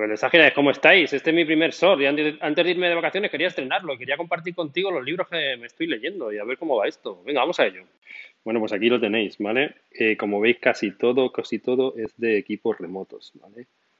mensaje es ¿cómo estáis? Este es mi primer SOR y antes de irme de vacaciones quería estrenarlo, quería compartir contigo los libros que me estoy leyendo y a ver cómo va esto. Venga, vamos a ello. Bueno, pues aquí lo tenéis, ¿vale? Eh, como veis, casi todo, casi todo es de equipos remotos, ¿vale?